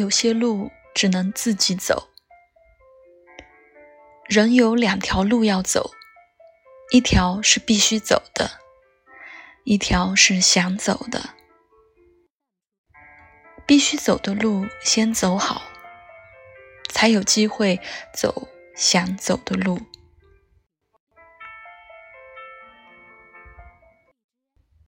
有些路只能自己走。人有两条路要走一条是必须走的一条是想走的。必须走的路先走好才有机会走想走的路。